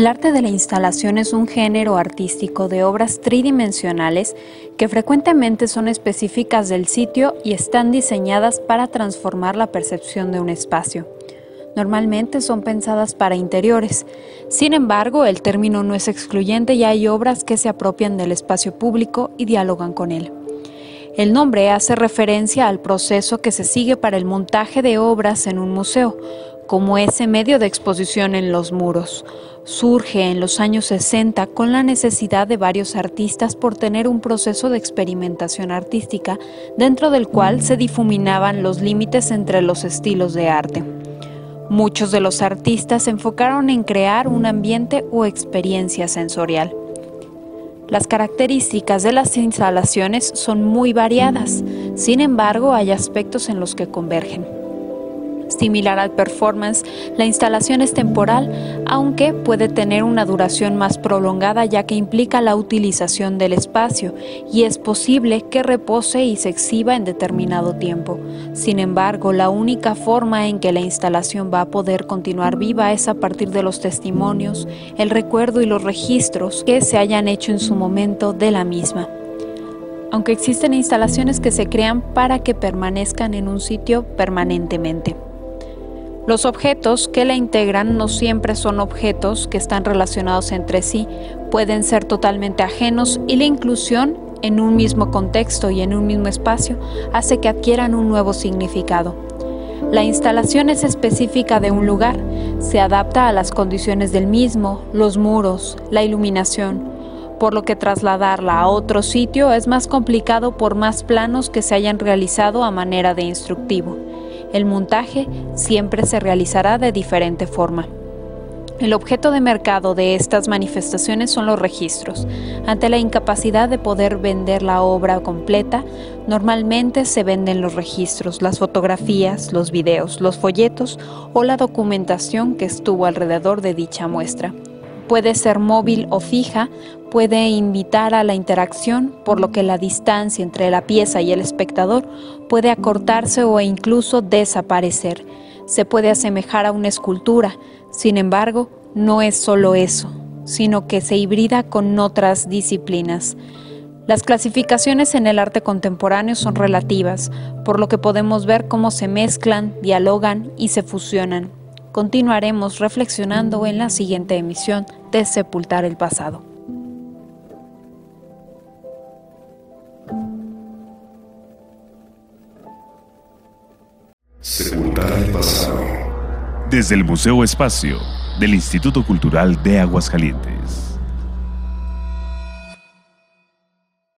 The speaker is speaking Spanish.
El arte de la instalación es un género artístico de obras tridimensionales que frecuentemente son específicas del sitio y están diseñadas para transformar la percepción de un espacio. Normalmente son pensadas para interiores. Sin embargo, el término no es excluyente y hay obras que se apropian del espacio público y dialogan con él. El nombre hace referencia al proceso que se sigue para el montaje de obras en un museo, como ese medio de exposición en los muros. Surge en los años 60 con la necesidad de varios artistas por tener un proceso de experimentación artística dentro del cual se difuminaban los límites entre los estilos de arte. Muchos de los artistas se enfocaron en crear un ambiente o experiencia sensorial. Las características de las instalaciones son muy variadas, sin embargo hay aspectos en los que convergen. Similar al performance, la instalación es temporal, aunque puede tener una duración más prolongada ya que implica la utilización del espacio y es posible que repose y se exhiba en determinado tiempo. Sin embargo, la única forma en que la instalación va a poder continuar viva es a partir de los testimonios, el recuerdo y los registros que se hayan hecho en su momento de la misma aunque existen instalaciones que se crean para que permanezcan en un sitio permanentemente. Los objetos que la integran no siempre son objetos que están relacionados entre sí, pueden ser totalmente ajenos y la inclusión en un mismo contexto y en un mismo espacio hace que adquieran un nuevo significado. La instalación es específica de un lugar, se adapta a las condiciones del mismo, los muros, la iluminación, por lo que trasladarla a otro sitio es más complicado por más planos que se hayan realizado a manera de instructivo. El montaje siempre se realizará de diferente forma. El objeto de mercado de estas manifestaciones son los registros. Ante la incapacidad de poder vender la obra completa, normalmente se venden los registros, las fotografías, los videos, los folletos o la documentación que estuvo alrededor de dicha muestra puede ser móvil o fija, puede invitar a la interacción, por lo que la distancia entre la pieza y el espectador puede acortarse o incluso desaparecer. Se puede asemejar a una escultura, sin embargo, no es solo eso, sino que se hibrida con otras disciplinas. Las clasificaciones en el arte contemporáneo son relativas, por lo que podemos ver cómo se mezclan, dialogan y se fusionan. Continuaremos reflexionando en la siguiente emisión de Sepultar el Pasado. Sepultar el pasado. Desde el Museo Espacio del Instituto Cultural de Aguascalientes.